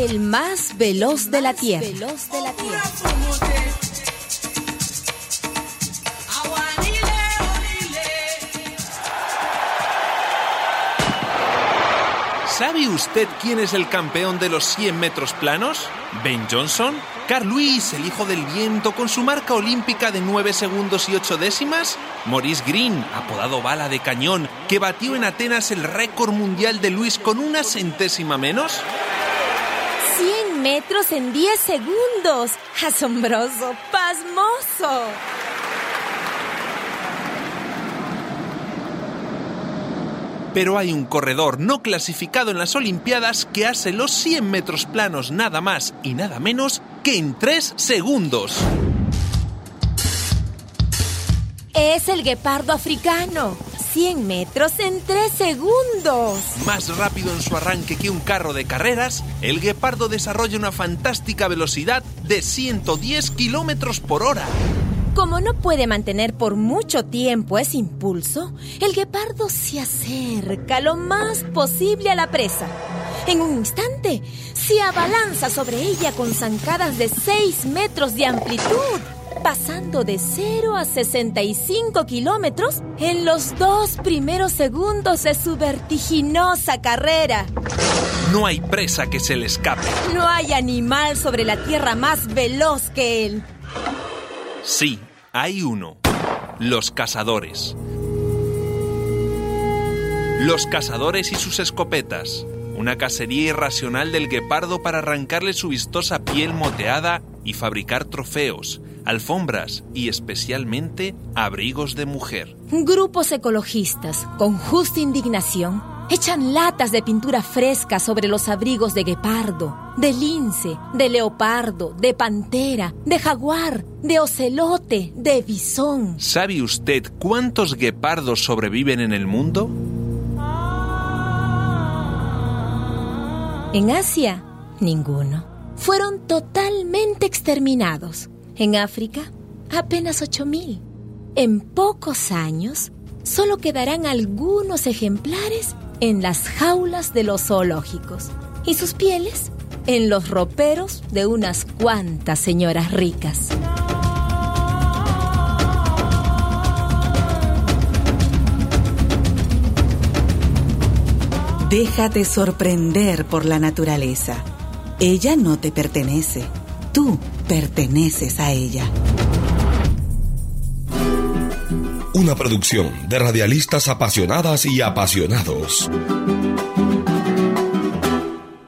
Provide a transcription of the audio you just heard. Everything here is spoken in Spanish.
el más veloz de la Tierra. ¿Sabe usted quién es el campeón de los 100 metros planos? ¿Ben Johnson? ¿Carl Lewis, el hijo del viento, con su marca olímpica de 9 segundos y 8 décimas? ¿Maurice Green, apodado bala de cañón, que batió en Atenas el récord mundial de Luis con una centésima menos? 100 metros en 10 segundos. Asombroso, pasmoso. Pero hay un corredor no clasificado en las Olimpiadas que hace los 100 metros planos nada más y nada menos que en 3 segundos. Es el guepardo africano. 100 metros en 3 segundos. Más rápido en su arranque que un carro de carreras, el guepardo desarrolla una fantástica velocidad de 110 kilómetros por hora. Como no puede mantener por mucho tiempo ese impulso, el guepardo se acerca lo más posible a la presa. En un instante, se abalanza sobre ella con zancadas de 6 metros de amplitud, pasando de 0 a 65 kilómetros en los dos primeros segundos de su vertiginosa carrera. No hay presa que se le escape. No hay animal sobre la tierra más veloz que él. Sí, hay uno. Los cazadores. Los cazadores y sus escopetas. Una cacería irracional del guepardo para arrancarle su vistosa piel moteada y fabricar trofeos, alfombras y especialmente abrigos de mujer. Grupos ecologistas, con justa indignación, echan latas de pintura fresca sobre los abrigos de guepardo, de lince, de leopardo, de pantera, de jaguar, de ocelote, de bisón. ¿Sabe usted cuántos guepardos sobreviven en el mundo? En Asia, ninguno. Fueron totalmente exterminados. En África, apenas 8.000. En pocos años, solo quedarán algunos ejemplares en las jaulas de los zoológicos y sus pieles en los roperos de unas cuantas señoras ricas. Déjate sorprender por la naturaleza. Ella no te pertenece, tú perteneces a ella. Una producción de radialistas apasionadas y apasionados.